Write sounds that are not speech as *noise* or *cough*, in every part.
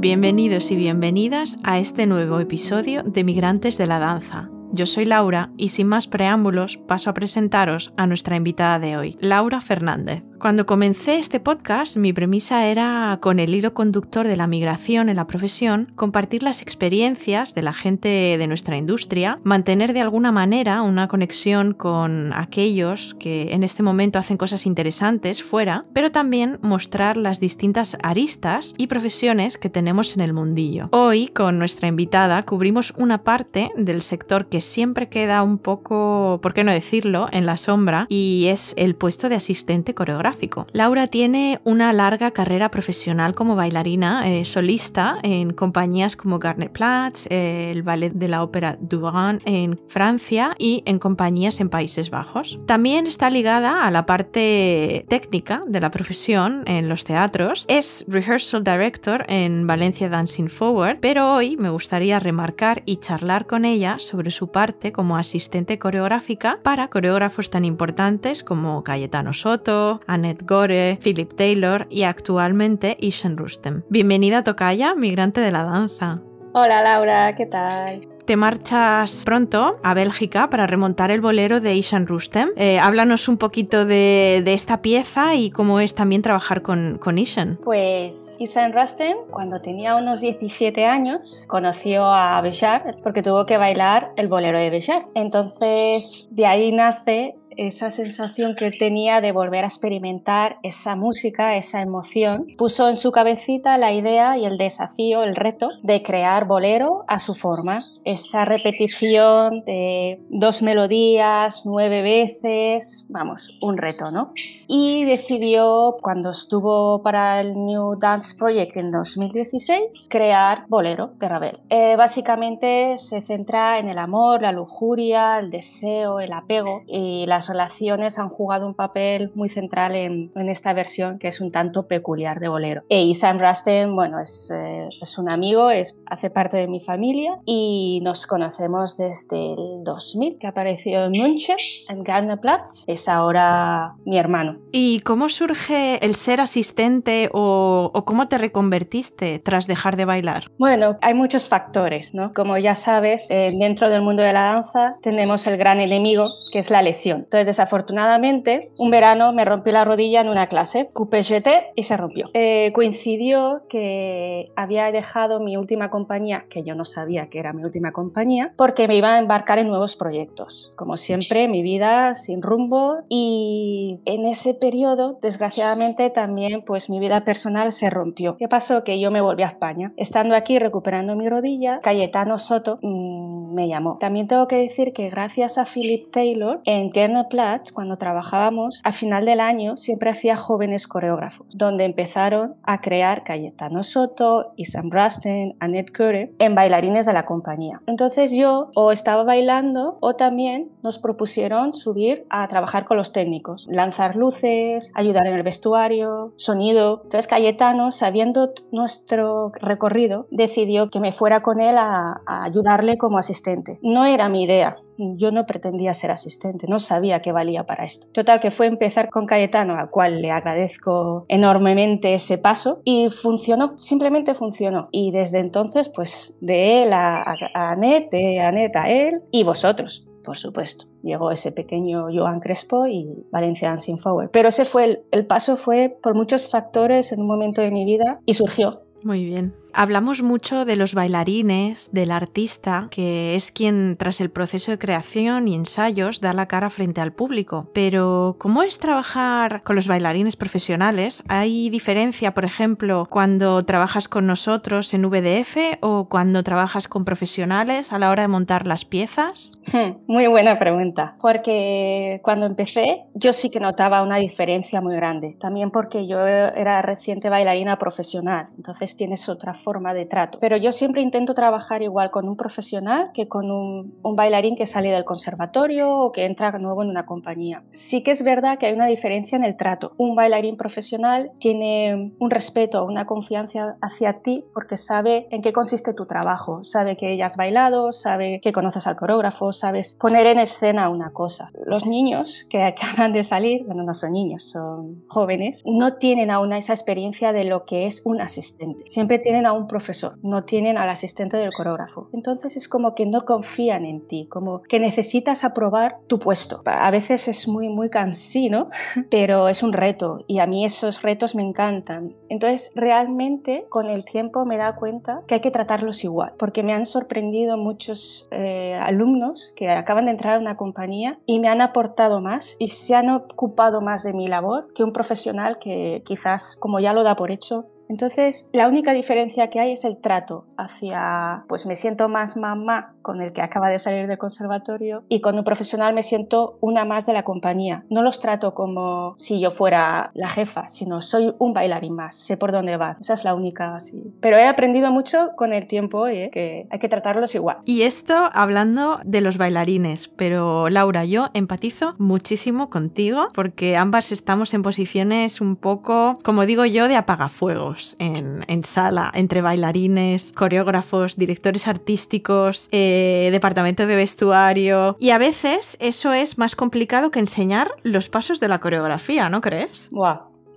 Bienvenidos y bienvenidas a este nuevo episodio de Migrantes de la Danza. Yo soy Laura y sin más preámbulos paso a presentaros a nuestra invitada de hoy, Laura Fernández. Cuando comencé este podcast, mi premisa era, con el hilo conductor de la migración en la profesión, compartir las experiencias de la gente de nuestra industria, mantener de alguna manera una conexión con aquellos que en este momento hacen cosas interesantes fuera, pero también mostrar las distintas aristas y profesiones que tenemos en el mundillo. Hoy, con nuestra invitada, cubrimos una parte del sector que siempre queda un poco, por qué no decirlo, en la sombra, y es el puesto de asistente coreográfico Laura tiene una larga carrera profesional como bailarina eh, solista en compañías como Garnet Platz, eh, el Ballet de la Ópera Duran en Francia y en compañías en Países Bajos. También está ligada a la parte técnica de la profesión en los teatros. Es rehearsal director en Valencia Dancing Forward, pero hoy me gustaría remarcar y charlar con ella sobre su parte como asistente coreográfica para coreógrafos tan importantes como Cayetano Soto, Annette Gore, Philip Taylor y actualmente Ishan Rustem. Bienvenida Tocaya, migrante de la danza. Hola Laura, ¿qué tal? te marchas pronto a Bélgica para remontar el bolero de Ishan Rustem. Eh, háblanos un poquito de, esta pieza y cómo es también trabajar con, con Ishan. Pues Ishan Rustem, cuando tenía unos 17 años, conoció a Béjar porque tuvo que bailar el bolero de Béjar. Entonces, de ahí nace esa sensación que tenía de volver a experimentar esa música, esa emoción, puso en su cabecita la idea y el desafío, el reto de crear bolero a su forma. Esa repetición de dos melodías, nueve veces, vamos, un reto, ¿no? Y decidió, cuando estuvo para el New Dance Project en 2016, crear Bolero de Ravel. Eh, básicamente se centra en el amor, la lujuria, el deseo, el apego y las relaciones han jugado un papel muy central en, esta versión que es un tanto peculiar de bolero. Y Sam Rasten, bueno, es, eh, es, un amigo, es, hace parte de mi familia y nos conocemos desde el 2000, que apareció en München, en Garnerplatz. Es ahora mi hermano. ¿Y cómo surge el ser asistente o, o cómo te reconvertiste tras dejar de bailar? Bueno, hay muchos factores, ¿no? Como ya sabes, eh, dentro del mundo de la danza tenemos el gran enemigo que es la lesión. Entonces, desafortunadamente, un verano me rompí la rodilla en una clase, coupé jeté y se rompió. Eh, coincidió que había dejado mi última compañía, que yo no sabía que era mi última compañía, porque me iba a embarcar en nuevos proyectos. Como siempre, mi vida sin rumbo y en ese periodo, desgraciadamente, también pues mi vida personal se rompió. ¿Qué pasó? Que yo me volví a España. Estando aquí recuperando mi rodilla, Cayetano Soto mmm, me llamó. También tengo que decir que gracias a Philip Taylor, en Platz, cuando trabajábamos, a final del año siempre hacía jóvenes coreógrafos, donde empezaron a crear Cayetano Soto, Isam Rasten, Annette Curry en bailarines de la compañía. Entonces yo o estaba bailando o también nos propusieron subir a trabajar con los técnicos, lanzar luces, ayudar en el vestuario, sonido. Entonces Cayetano, sabiendo nuestro recorrido, decidió que me fuera con él a ayudarle como asistente. No era mi idea, yo no pretendía ser asistente, no sabía que valía para esto. Total, que fue empezar con Cayetano, al cual le agradezco enormemente ese paso, y funcionó, simplemente funcionó. Y desde entonces, pues de él a, a, Anet, de a él, y vosotros, por supuesto. Llegó ese pequeño Joan Crespo y Valencia Dancing Forward. Pero ese fue el, el paso, fue por muchos factores en un momento de mi vida y surgió. Muy bien. Hablamos mucho de los bailarines, del artista, que es quien tras el proceso de creación y ensayos da la cara frente al público. Pero, ¿cómo es trabajar con los bailarines profesionales? ¿Hay diferencia, por ejemplo, cuando trabajas con nosotros en VDF o cuando trabajas con profesionales a la hora de montar las piezas? Hmm, muy buena pregunta, porque cuando empecé yo sí que notaba una diferencia muy grande. También porque yo era reciente bailarina profesional, entonces tienes otra forma de trato. Pero yo siempre intento trabajar igual con un profesional que con un, bailarín que sale del conservatorio o que entra nuevo en una compañía. Sí que es verdad que hay una diferencia en el trato. Un bailarín profesional tiene un respeto, una confianza hacia ti porque sabe en qué consiste tu trabajo, sabe que ya has bailado, sabe que conoces al coreógrafo, sabes poner en escena una cosa. Los niños que *laughs* acaban de salir, bueno, no son niños, son jóvenes, no tienen aún esa experiencia de lo que es un asistente. Siempre tienen a un profesor, no tienen al asistente del coreógrafo. Entonces es como que no confían en ti, como que necesitas aprobar tu puesto. A veces es muy, muy cansino, *laughs* pero es un reto y a mí esos retos me encantan. Entonces realmente con el tiempo me da cuenta que hay que tratarlos igual, porque me han sorprendido muchos eh, alumnos que acaban de entrar a una compañía y me han aportado más y se han ocupado más de mi labor que un profesional que quizás, como ya lo da por hecho, entonces, la única diferencia que hay es el trato hacia, pues me siento más mamá con el que acaba de salir del conservatorio y con un profesional me siento una más de la compañía. No los trato como si yo fuera la jefa, sino soy un bailarín más, sé por dónde va. Esa es la única así. Pero he aprendido mucho con el tiempo ¿eh? que hay que tratarlos igual. Y esto hablando de los bailarines, pero Laura, yo empatizo muchísimo contigo porque ambas estamos en posiciones un poco, como digo yo, de apagafuegos en, sala, entre bailarines, coreógrafos, directores artísticos, eh, departamento de vestuario. Y a veces eso es más complicado que enseñar los pasos de la coreografía, ¿no crees?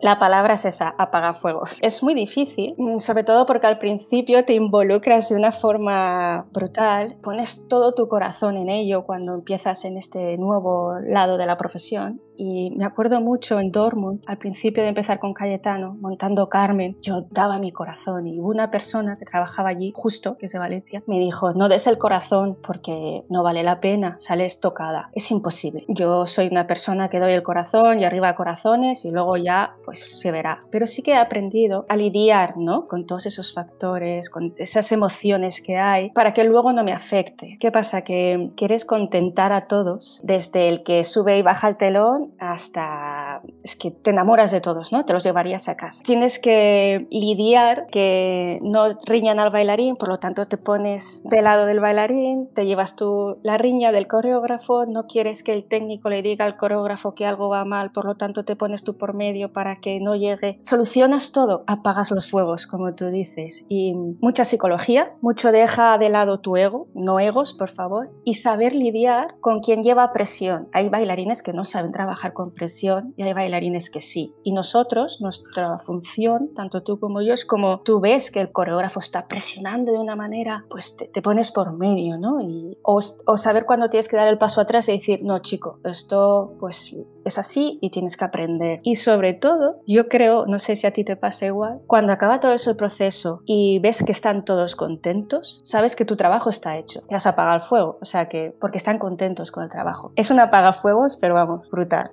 La palabra es esa, apagafuegos. Es muy difícil, mm, sobre todo porque al principio te involucras de una forma brutal, pones todo tu corazón en ello cuando empiezas en este nuevo lado de la profesión y me acuerdo mucho en Dortmund, al principio de empezar con Cayetano, montando Carmen, yo daba mi corazón y una persona que trabajaba allí, justo, que es de Valencia, me dijo, no des el corazón porque no vale la pena, sales tocada, es imposible. Yo soy una persona que doy el corazón y arriba corazones y luego ya pues se verá. Pero sí que he aprendido a lidiar ¿no? con todos esos factores, con esas emociones que hay, para que luego no me afecte. ¿Qué pasa? Que quieres contentar a todos, desde el que sube y baja el telón hasta... es que te enamoras de todos, ¿no? Te los llevarías a casa. Tienes que lidiar que no riñan al bailarín, por lo tanto te pones del lado del bailarín, te llevas tú la riña del coreógrafo, no quieres que el técnico le diga al coreógrafo que algo va mal, por lo tanto te pones tú por medio para que no llegue. Solucionas todo, apagas los fuegos, como tú dices. Y mucha psicología, mucho deja de lado tu ego, no egos, por favor, y saber lidiar con quien lleva presión. Hay bailarines que no saben trabajar con presión y hay bailarines que sí. Y nosotros, nuestra función, tanto tú como yo, es como tú ves que el coreógrafo está presionando de una manera, pues te, pones por medio, ¿no? Y, o, o saber cuándo tienes que dar el paso atrás y decir, no, chico, esto pues es así y tienes que aprender. Y sobre todo, yo creo, no sé si a ti te pasa igual, cuando acaba todo ese proceso y ves que están todos contentos, sabes que tu trabajo está hecho, que has apagado el fuego, o sea que porque están contentos con el trabajo. Es un apagafuegos, pero vamos, brutal.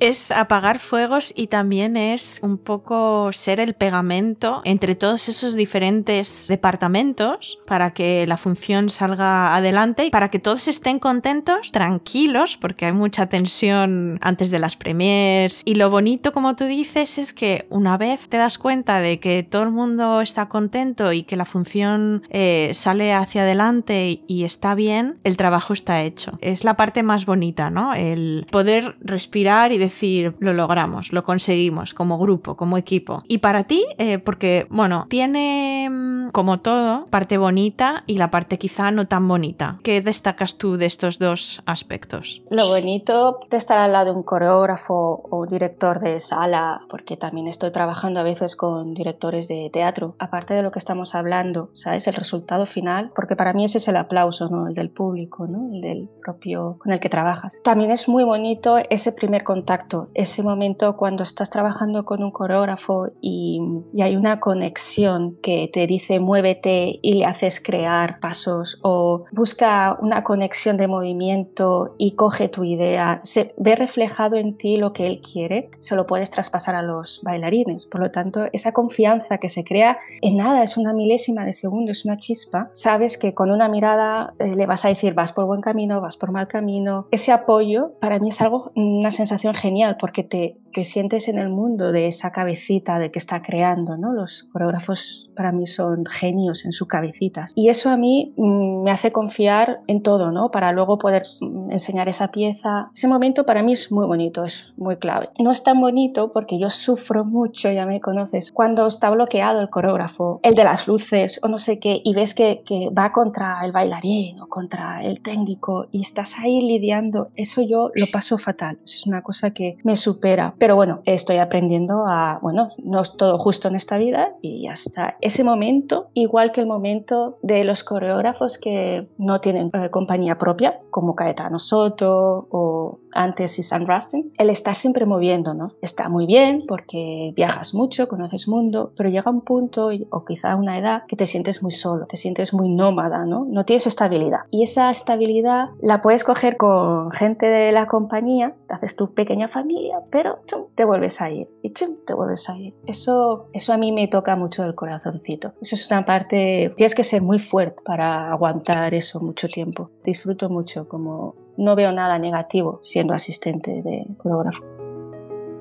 Es apagar fuegos y también es un poco ser el pegamento entre todos esos diferentes departamentos para que la función salga adelante y para que todos estén contentos, tranquilos, porque hay mucha tensión antes de las premiers. Y lo bonito, como tú dices, es que una vez te das cuenta de que todo el mundo está contento y que la función eh, sale hacia adelante y está bien, el trabajo está hecho. Es la parte más bonita, ¿no? El poder respirar y decir, lo logramos, lo conseguimos como grupo, como equipo. Y para ti, eh, porque, bueno, tiene mm, como todo parte bonita y la parte quizá no tan bonita. ¿Qué destacas tú de estos dos aspectos? Lo bonito de estar al lado de un coreógrafo o un director de sala, porque también estoy trabajando a veces con directores de teatro, aparte de lo que estamos hablando, ¿sabes? El resultado final, porque para mí ese es el aplauso, ¿no? El del público, ¿no? El del propio con el que trabajas. También es muy bonito ese primer contacto, ese momento cuando estás trabajando con un coreógrafo y, hay una conexión que te dice muévete y le haces crear pasos o busca una conexión de movimiento y coge tu idea, se ve reflejado en ti lo que él quiere, se lo puedes traspasar a los bailarines. Por lo tanto, esa confianza que se crea en nada, es una milésima de segundo, es una chispa, sabes que con una mirada eh, le vas a decir vas por buen camino, vas por mal camino. Ese apoyo para mí es algo, una sensación genial porque te, te sientes en el mundo de esa cabecita de que está creando, ¿no? Los coreógrafos para mí son genios en sus cabecitas. Y eso a mí mm, me hace confiar en todo, ¿no? Para luego poder enseñar esa pieza. Ese momento para mí es muy bonito, es muy clave. No es tan bonito porque yo sufro mucho, ya me conoces, cuando está bloqueado el coreógrafo, el de las luces o no sé qué, y ves que, que va contra el bailarín o contra el técnico y estás ahí lidiando, eso yo lo paso fatal. Es una cosa que me supera. Pero bueno, estoy aprendiendo a, bueno, no es todo justo en esta vida y ya está. Ese momento, igual que el momento de los coreógrafos que no tienen eh, compañía propia, como Caetano Soto o antes Isan Rustin, el estar siempre moviendo, ¿no? Está muy bien porque viajas mucho, conoces mundo, pero llega un punto o quizá una edad que te sientes muy solo, te sientes muy nómada, ¿no? No tienes estabilidad. Y esa estabilidad la puedes coger con gente de la compañía, haces tu pequeña familia, pero te vuelves a ir y te vuelves a ir. Eso, eso a mí me toca mucho el corazoncito. Eso es una parte, tienes que ser muy fuerte para aguantar eso mucho tiempo. Disfruto mucho, como no veo nada negativo siendo asistente de coreógrafo.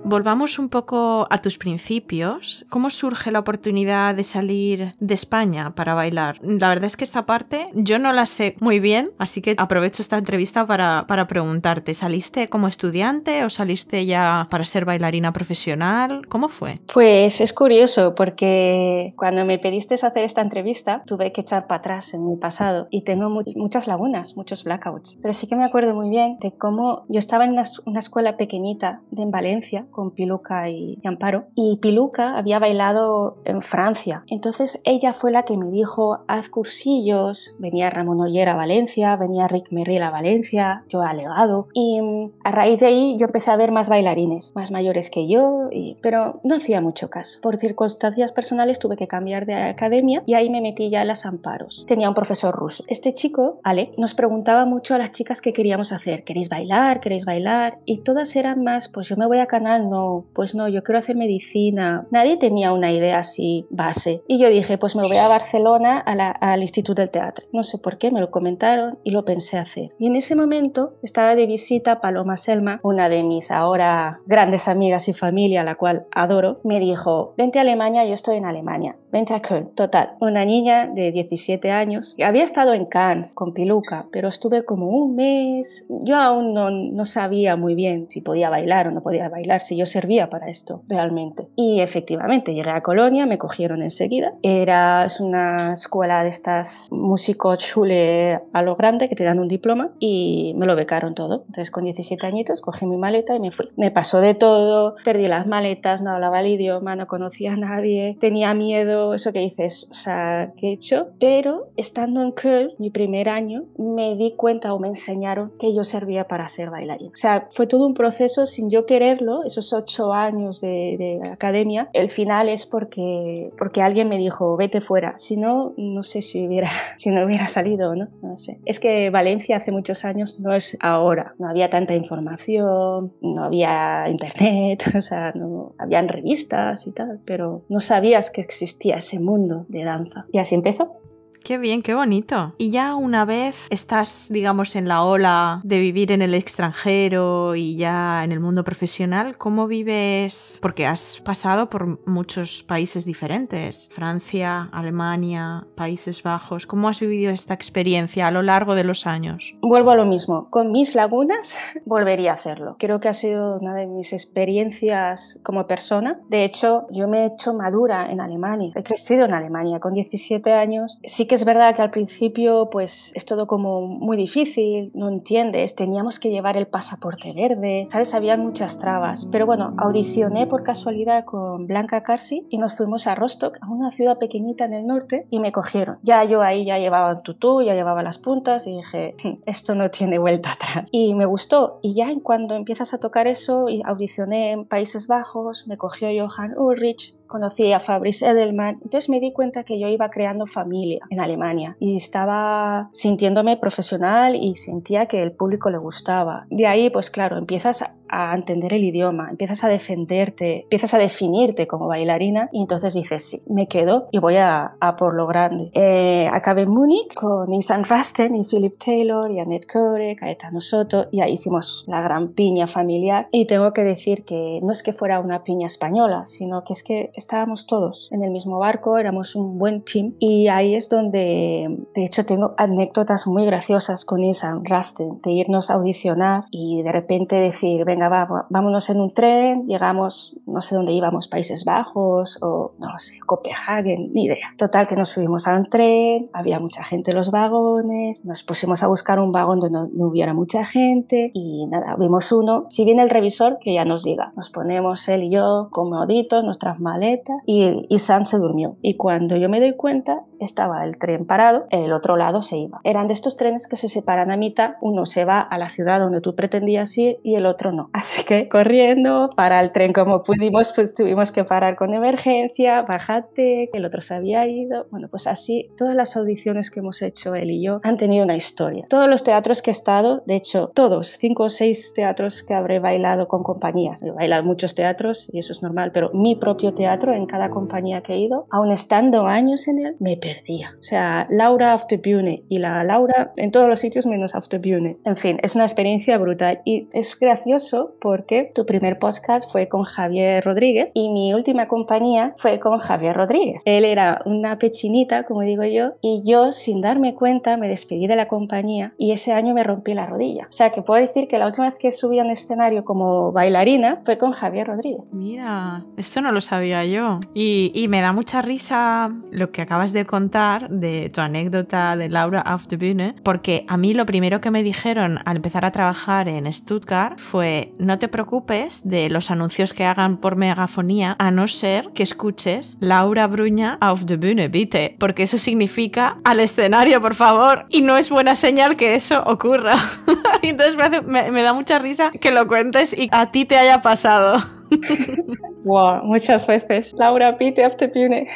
Volvamos un poco a tus principios. ¿Cómo surge la oportunidad de salir de España para bailar? La verdad es que esta parte yo no la sé muy bien, así que aprovecho esta entrevista para, para preguntarte, ¿saliste como estudiante o saliste ya para ser bailarina profesional? ¿Cómo fue? Pues es curioso porque cuando me pediste hacer esta entrevista tuve que echar para atrás en mi pasado y tengo muchas lagunas, muchos blackouts. Pero sí que me acuerdo muy bien de cómo yo estaba en una, una escuela pequeñita en Valencia con Piluca y, Amparo. Y Piluca había bailado en Francia. Entonces ella fue la que me dijo, haz cursillos. Venía Ramón Ollera a Valencia, venía Rick Merrill a Valencia, yo a Legado. Y mm, a raíz de ahí yo empecé a ver más bailarines, más mayores que yo, pero no hacía mucho caso. Por circunstancias personales tuve que cambiar de academia y ahí me metí ya a las Amparos. Tenía un profesor ruso. Este chico, Alec, nos preguntaba mucho a las chicas qué queríamos hacer. ¿Queréis bailar? ¿Queréis bailar? Y todas eran más, pues yo me voy a Canal no, pues no, yo quiero hacer medicina. Nadie tenía una idea así base. Y yo dije, pues me voy a Barcelona al Instituto del Teatro. No sé por qué, me lo comentaron y lo pensé hacer. Y en ese momento estaba de visita Paloma Selma, una de mis ahora grandes amigas y familia, la cual adoro, me dijo, vente a Alemania, yo estoy en Alemania. Vente a Köln. Total, una niña de 17 años. Había estado en Cannes con Piluca, pero estuve como un mes. Yo aún no, no sabía muy bien si podía bailar o no podía bailar, si yo servía para esto realmente. Y efectivamente, llegué a Colonia, me cogieron enseguida. Era una escuela de estas músicos chule a lo grande que te dan un diploma y me lo becaron todo. Entonces, con 17 añitos, cogí mi maleta y me fui. Me pasó de todo, perdí las maletas, no hablaba el idioma, no conocía a nadie, tenía miedo, eso que dices, o sea, ¿qué he hecho? Pero estando en Köln, mi primer año, me di cuenta o me enseñaron que yo servía para ser bailarina. O sea, fue todo un proceso sin yo quererlo, esos ocho años de, academia, el final es porque, porque alguien me dijo, vete fuera. Si no, no sé si hubiera, *laughs* si no hubiera salido, ¿no? No sé. Es que Valencia hace muchos años no es ahora. No había tanta información, no había internet, *laughs* o sea, no habían revistas y tal, pero no sabías que existía ese mundo de danza. Y así empezó. Qué bien, qué bonito. Y ya una vez estás, digamos, en la ola de vivir en el extranjero y ya en el mundo profesional, ¿cómo vives? Porque has pasado por muchos países diferentes, Francia, Alemania, Países Bajos. ¿Cómo has vivido esta experiencia a lo largo de los años? Vuelvo a lo mismo. Con mis lagunas *laughs* volvería a hacerlo. Creo que ha sido una de mis experiencias como persona. De hecho, yo me he hecho madura en Alemania. He crecido en Alemania con 17 años. Sí que es verdad que al principio pues es todo como muy difícil, no entiendes, teníamos que llevar el pasaporte verde, ¿sabes? Había muchas trabas. Pero bueno, audicioné por casualidad con Blanca Carsi y nos fuimos a Rostock, a una ciudad pequeñita en el norte, y me cogieron. Ya yo ahí ya llevaba un tutú, ya llevaba las puntas y dije, hm, esto no tiene vuelta atrás. Y me gustó. Y ya cuando empiezas a tocar eso, y audicioné en Países Bajos, me cogió Johan Ulrich, conocí a Fabrice Edelman, entonces me di cuenta que yo iba creando familia en Alemania y estaba sintiéndome profesional y sentía que el público le gustaba. De ahí, pues claro, empiezas a entender el idioma, empiezas a defenderte, empiezas a definirte como bailarina y entonces dices, sí, me quedo y voy a, por lo grande. Eh, acabé en Múnich con Isan Rasten y Philip Taylor y Annette Core, Caetano Soto y ahí hicimos la gran piña familiar y tengo que decir que no es que fuera una piña española, sino que es que estábamos todos en el mismo barco, éramos un buen team y ahí es donde, de hecho, tengo anécdotas muy graciosas con Isan Rasten, de irnos a audicionar y de repente decir, venga, va, vámonos en un tren, llegamos, no sé dónde íbamos, Países Bajos o, no sé, Copenhague, ni idea. Total, que nos subimos a un tren, había mucha gente en los vagones, nos pusimos a buscar un vagón donde no, no hubiera mucha gente y nada, vimos uno. Si viene el revisor, que ya nos diga. Nos ponemos él y yo comoditos, nuestras maletas y, y se durmió. Y cuando yo me doy cuenta, estaba el tren parado, el otro lado se iba. Eran de estos trenes que se separan a mitad, uno se va a la ciudad donde tú pretendías ir y el otro no. Así que corriendo para el tren como pudimos, pues tuvimos que parar con emergencia, bájate, el otro se había ido. Bueno, pues así todas las audiciones que hemos hecho él y yo han tenido una historia. Todos los teatros que he estado, de hecho, todos, cinco o seis teatros que habré bailado con compañías. He bailado muchos teatros y eso es normal, pero mi propio teatro en cada compañía que he ido, aún estando años en él, me perdía. O sea, Laura Bühne y la Laura en todos los sitios menos Bühne. En fin, es una experiencia brutal y es gracioso porque tu primer podcast fue con Javier Rodríguez y mi última compañía fue con Javier Rodríguez. Él era una pechinita, como digo yo, y yo sin darme cuenta me despedí de la compañía y ese año me rompí la rodilla. O sea, que puedo decir que la última vez que subí a un escenario como bailarina fue con Javier Rodríguez. Mira, esto no lo sabía yo. Y, y me da mucha risa lo que acabas de contar de tu anécdota de Laura auf der Bühne, porque a mí lo primero que me dijeron al empezar a trabajar en Stuttgart fue no te preocupes de los anuncios que hagan por megafonía a no ser que escuches Laura Bruña auf der Bühne, bitte, porque eso significa al escenario, por favor, y no es buena señal que eso ocurra. *laughs* Entonces me, hace- me- me da mucha risa que lo cuentes y a ti te haya pasado. *laughs* Wow, muchas veces. Laura Pite auf der Bühne.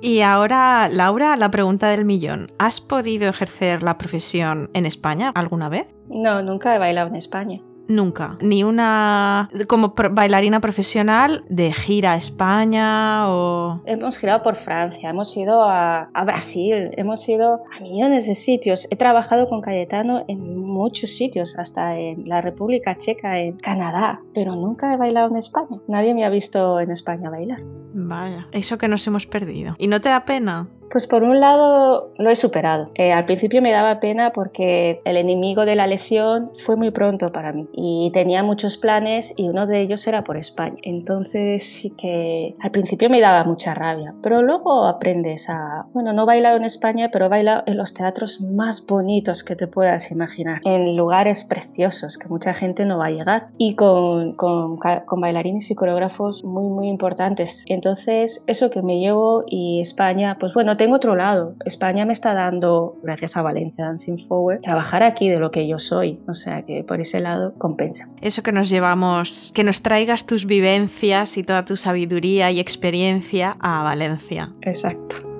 Y ahora, Laura, la pregunta del millón. ¿Has podido ejercer la profesión en España alguna vez? No, nunca he bailado en España. Nunca. Ni una como pro- bailarina profesional de gira a España o... Hemos girado por Francia, hemos ido a, a Brasil, hemos ido a millones de sitios. He trabajado con Cayetano en muchos sitios, hasta en la República Checa, en Canadá, pero nunca he bailado en España. Nadie me ha visto en España bailar. Vaya, eso que nos hemos perdido. ¿Y no te da pena? Pues por un lado lo he superado. Eh, al principio me daba pena porque el enemigo de la lesión fue muy pronto para mí y tenía muchos planes y uno de ellos era por España. Entonces sí que al principio me daba mucha rabia, pero luego aprendes a, bueno, no he bailado en España, pero he bailado en los teatros más bonitos que te puedas imaginar, en lugares preciosos que mucha gente no va a llegar y con, con, con bailarines y coreógrafos muy, muy importantes. Entonces eso que me llevo y España, pues bueno, tengo otro lado. España me está dando, gracias a Valencia Dancing Forward, trabajar aquí de lo que yo soy. O sea que por ese lado compensa. Eso que nos llevamos, que nos traigas tus vivencias y toda tu sabiduría y experiencia a Valencia. Exacto.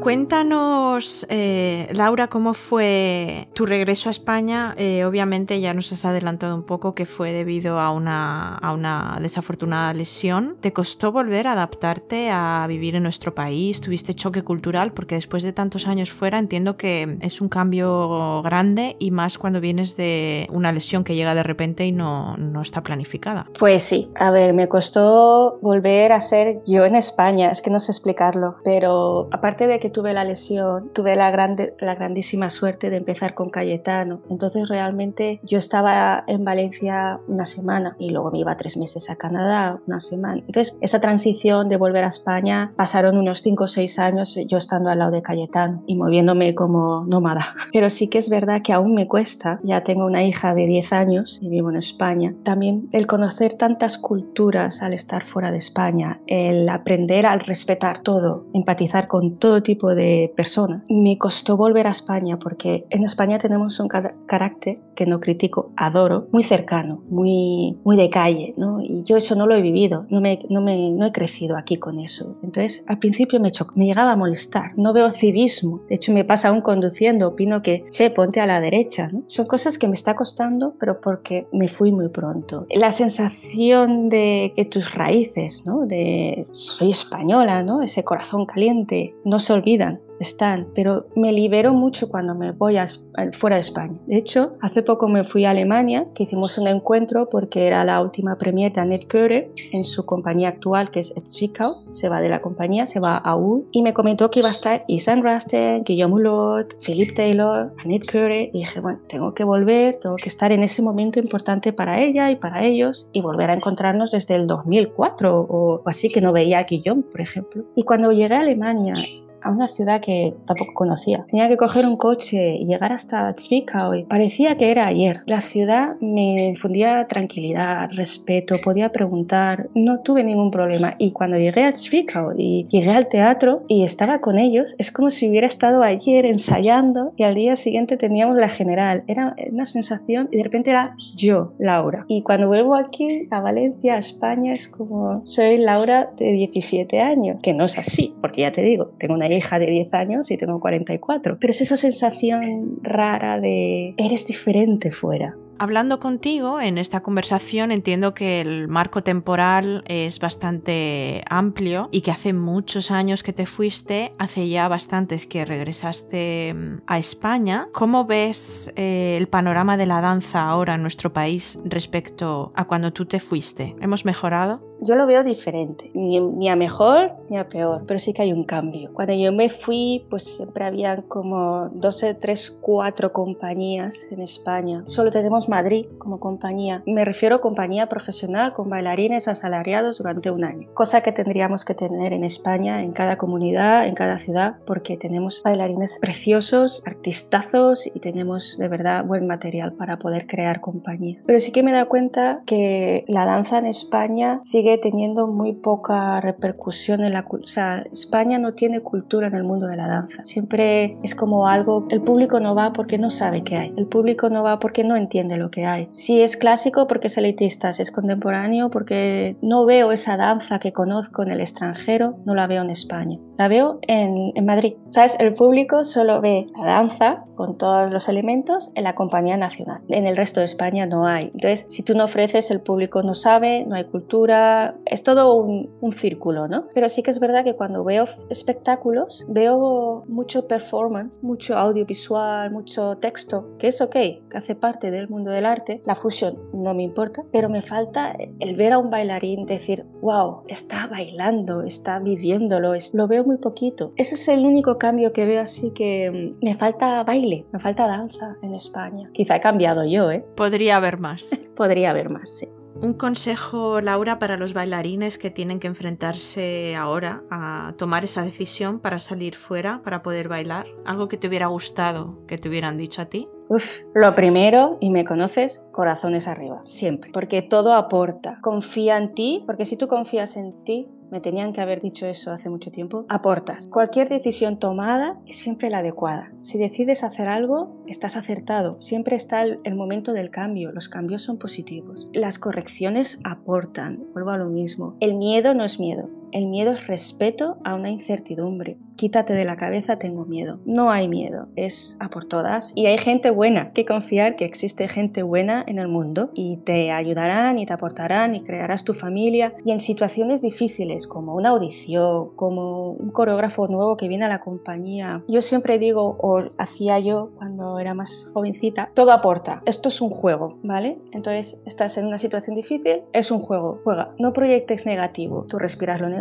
Cuéntanos, eh, Laura, cómo fue tu regreso a España. Eh, obviamente ya nos has adelantado un poco que fue debido a una, a una desafortunada lesión. ¿Te costó volver a adaptarte a vivir en nuestro país? ¿Tuviste choque cultural? Porque después de tantos años fuera entiendo que es un cambio grande y más cuando vienes de una lesión que llega de repente y no, no está planificada. Pues sí, a ver, me costó volver a ser yo en España, es que no sé explicarlo, pero aparte de que tuve la lesión, tuve la, grande, la grandísima suerte de empezar con Cayetano, entonces realmente yo estaba en Valencia una semana y luego me iba tres meses a Canadá, una semana. Entonces esa transición de volver a España pasaron unos cinco o seis años yo estando al lado de Cayetano y moviéndome como nómada. *laughs* Pero sí que es verdad que aún me cuesta, ya tengo una hija de 10 años y vivo en España, también el conocer tantas culturas al estar fuera de España, el aprender a respetar todo, empatizar con todo tipo de personas. Me costó volver a España porque en España tenemos un car- carácter que no critico, adoro, muy cercano, muy, muy de calle, ¿no? Y yo eso no lo he vivido, no, me, no, me, no he crecido aquí con eso. Entonces, al principio me, me llegaba a molestar, no veo civismo. De hecho, me pasa aún conduciendo, opino que, che, ponte a la derecha, ¿no? Son cosas que me está costando, pero porque me fui muy pronto. La sensación de que tus raíces, ¿no? De soy española, ¿no? Ese corazón caliente, no se olvidan. Están, pero me libero mucho cuando me voy a, fuera de España. De hecho, hace poco me fui a Alemania, que hicimos un encuentro porque era la última premier de Annette Köre en su compañía actual, que es Zwickau. Se va de la compañía, se va a U, y me comentó que iba a estar Isan Rasten, Guillaume Hulot, Philip Taylor, Annette Köre, y dije, bueno, tengo que volver, tengo que estar en ese momento importante para ella y para ellos, y volver a encontrarnos desde el 2004 o así que no veía a Guillaume, por ejemplo. Y cuando llegué a Alemania a una ciudad que tampoco conocía. Tenía que coger un coche y llegar hasta Zwickau y parecía que era ayer. La ciudad me infundía tranquilidad, respeto, podía preguntar, no tuve ningún problema. Y cuando llegué a Zwickau y llegué al teatro y estaba con ellos, es como si hubiera estado ayer ensayando y al día siguiente teníamos la general. Era una sensación y de repente era yo, Laura. Y cuando vuelvo aquí a Valencia, a España, es como soy Laura de 17 años, que no es así, porque ya te digo, tengo una hija de 10 años y tengo 44. Pero es esa sensación rara de eres diferente fuera. Hablando contigo en esta conversación entiendo que el marco temporal es bastante amplio y que hace muchos años que te fuiste, hace ya bastantes que regresaste mm, a España. ¿Cómo ves eh, el panorama de la danza ahora en nuestro país respecto a cuando tú te fuiste? ¿Hemos mejorado? Yo lo veo diferente, ni, a mejor ni a peor, pero sí que hay un cambio. Cuando yo me fui, pues siempre habían como 12, 3, 4 compañías en España. Solo tenemos Madrid como compañía. Me refiero a compañía profesional con bailarines asalariados durante un año, cosa que tendríamos que tener en España, en cada comunidad, en cada ciudad, porque tenemos bailarines preciosos, artistazos y tenemos de verdad buen material para poder crear compañías. Pero sí que me da cuenta que la danza en España sigue teniendo muy poca repercusión en la cultura. O sea, España no tiene cultura en el mundo de la danza. Siempre es como algo, el público no va porque no sabe qué hay. El público no va porque no entiende lo que hay. Si es clásico porque es elitista, si es contemporáneo porque no veo esa danza que conozco en el extranjero, no la veo en España. La veo en, en Madrid. ¿Sabes? El público solo ve la danza con todos los elementos en la compañía nacional. En el resto de España no hay. Entonces, si tú no ofreces, el público no sabe, no hay cultura, es todo un, círculo, ¿no? Pero sí que es verdad que cuando veo espectáculos, veo mucho performance, mucho audiovisual, mucho texto, que es ok, que hace parte del mundo del arte. La fusión no me importa, pero me falta el ver a un bailarín decir, wow, está bailando, está viviéndolo, lo veo muy poquito. Ese es el único cambio que veo así que mm, me falta baile, me falta danza en España. Quizá he cambiado yo, ¿eh? Podría haber más. *laughs* Podría haber más, sí. Un consejo, Laura, para los bailarines que tienen que enfrentarse ahora a tomar esa decisión para salir fuera, para poder bailar. Algo que te hubiera gustado que te hubieran dicho a ti. Uf, lo primero, y me conoces, corazones arriba, siempre, porque todo aporta. Confía en ti, porque si tú confías en ti, me tenían que haber dicho eso hace mucho tiempo, aportas. Cualquier decisión tomada es siempre la adecuada. Si decides hacer algo, estás acertado. Siempre está el, momento del cambio. Los cambios son positivos. Las correcciones aportan. Vuelvo a lo mismo. El miedo no es miedo. El miedo es respeto a una incertidumbre. Quítate de la cabeza, tengo miedo. No hay miedo, es a por todas. Y hay gente buena, que confiar que existe gente buena en el mundo y te ayudarán y te aportarán y crearás tu familia. Y en situaciones difíciles como una audición, como un coreógrafo nuevo que viene a la compañía, yo siempre digo, o hacía yo cuando era más jovencita, todo aporta. Esto es un juego, ¿vale? Entonces estás en una situación difícil, es un juego, juega. No proyectes negativo, tú respiras lo negativo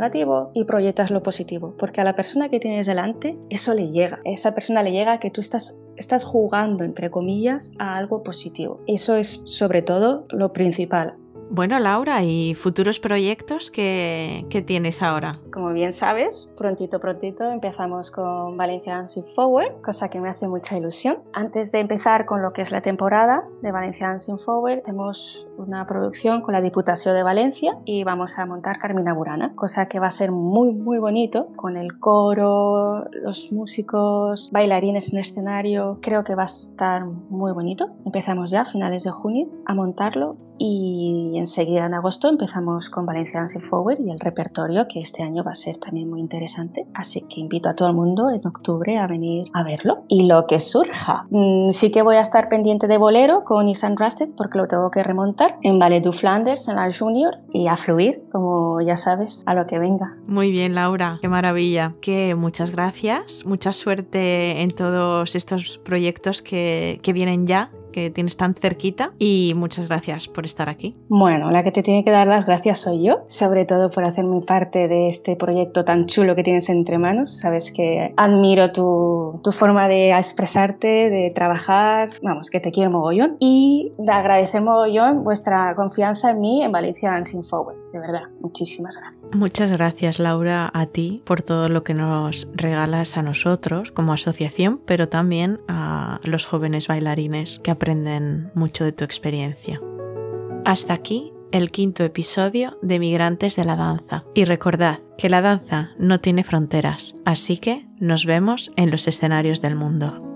y proyectas lo positivo, porque a la persona que tienes delante eso le llega, esa persona le llega que tú estás, estás jugando, entre comillas, a algo positivo. Eso es sobre todo lo principal. Bueno, Laura, ¿y futuros proyectos que, tienes ahora? Como bien sabes, prontito, prontito empezamos con Valencia Dancing Forward, cosa que me hace mucha ilusión. Antes de empezar con lo que es la temporada de Valencia Dancing Forward, tenemos una producción con la Diputación de Valencia y vamos a montar Carmina Burana, cosa que va a ser muy, muy bonito, con el coro, los músicos, bailarines en escenario, creo que va a estar muy bonito. Empezamos ya a finales de junio a montarlo y enseguida en agosto empezamos con Valencia Dancing Forward y el repertorio que este año va a ser también muy interesante. Así que invito a todo el mundo en octubre a venir a verlo y lo que surja. Mm, sí que voy a estar pendiente de bolero con Isan Rusted porque lo tengo que remontar en Ballet du Flanders, en la Junior y a fluir, como ya sabes, a lo que venga. Muy bien, Laura, qué maravilla. Que muchas gracias, mucha suerte en todos estos proyectos que, que vienen ya tienes tan cerquita y muchas gracias por estar aquí. Bueno, la que te tiene que dar las gracias soy yo, sobre todo por hacerme parte de este proyecto tan chulo que tienes entre manos. Sabes que admiro tu, tu forma de expresarte, de trabajar, vamos, que te quiero mogollón y de agradecer mogollón vuestra confianza en mí en Valencia Dancing Forward. De verdad, muchísimas gracias. Muchas gracias Laura a ti por todo lo que nos regalas a nosotros como asociación, pero también a los jóvenes bailarines que aprenden mucho de tu experiencia. Hasta aquí el quinto episodio de Migrantes de la Danza. Y recordad que la danza no tiene fronteras, así que nos vemos en los escenarios del mundo.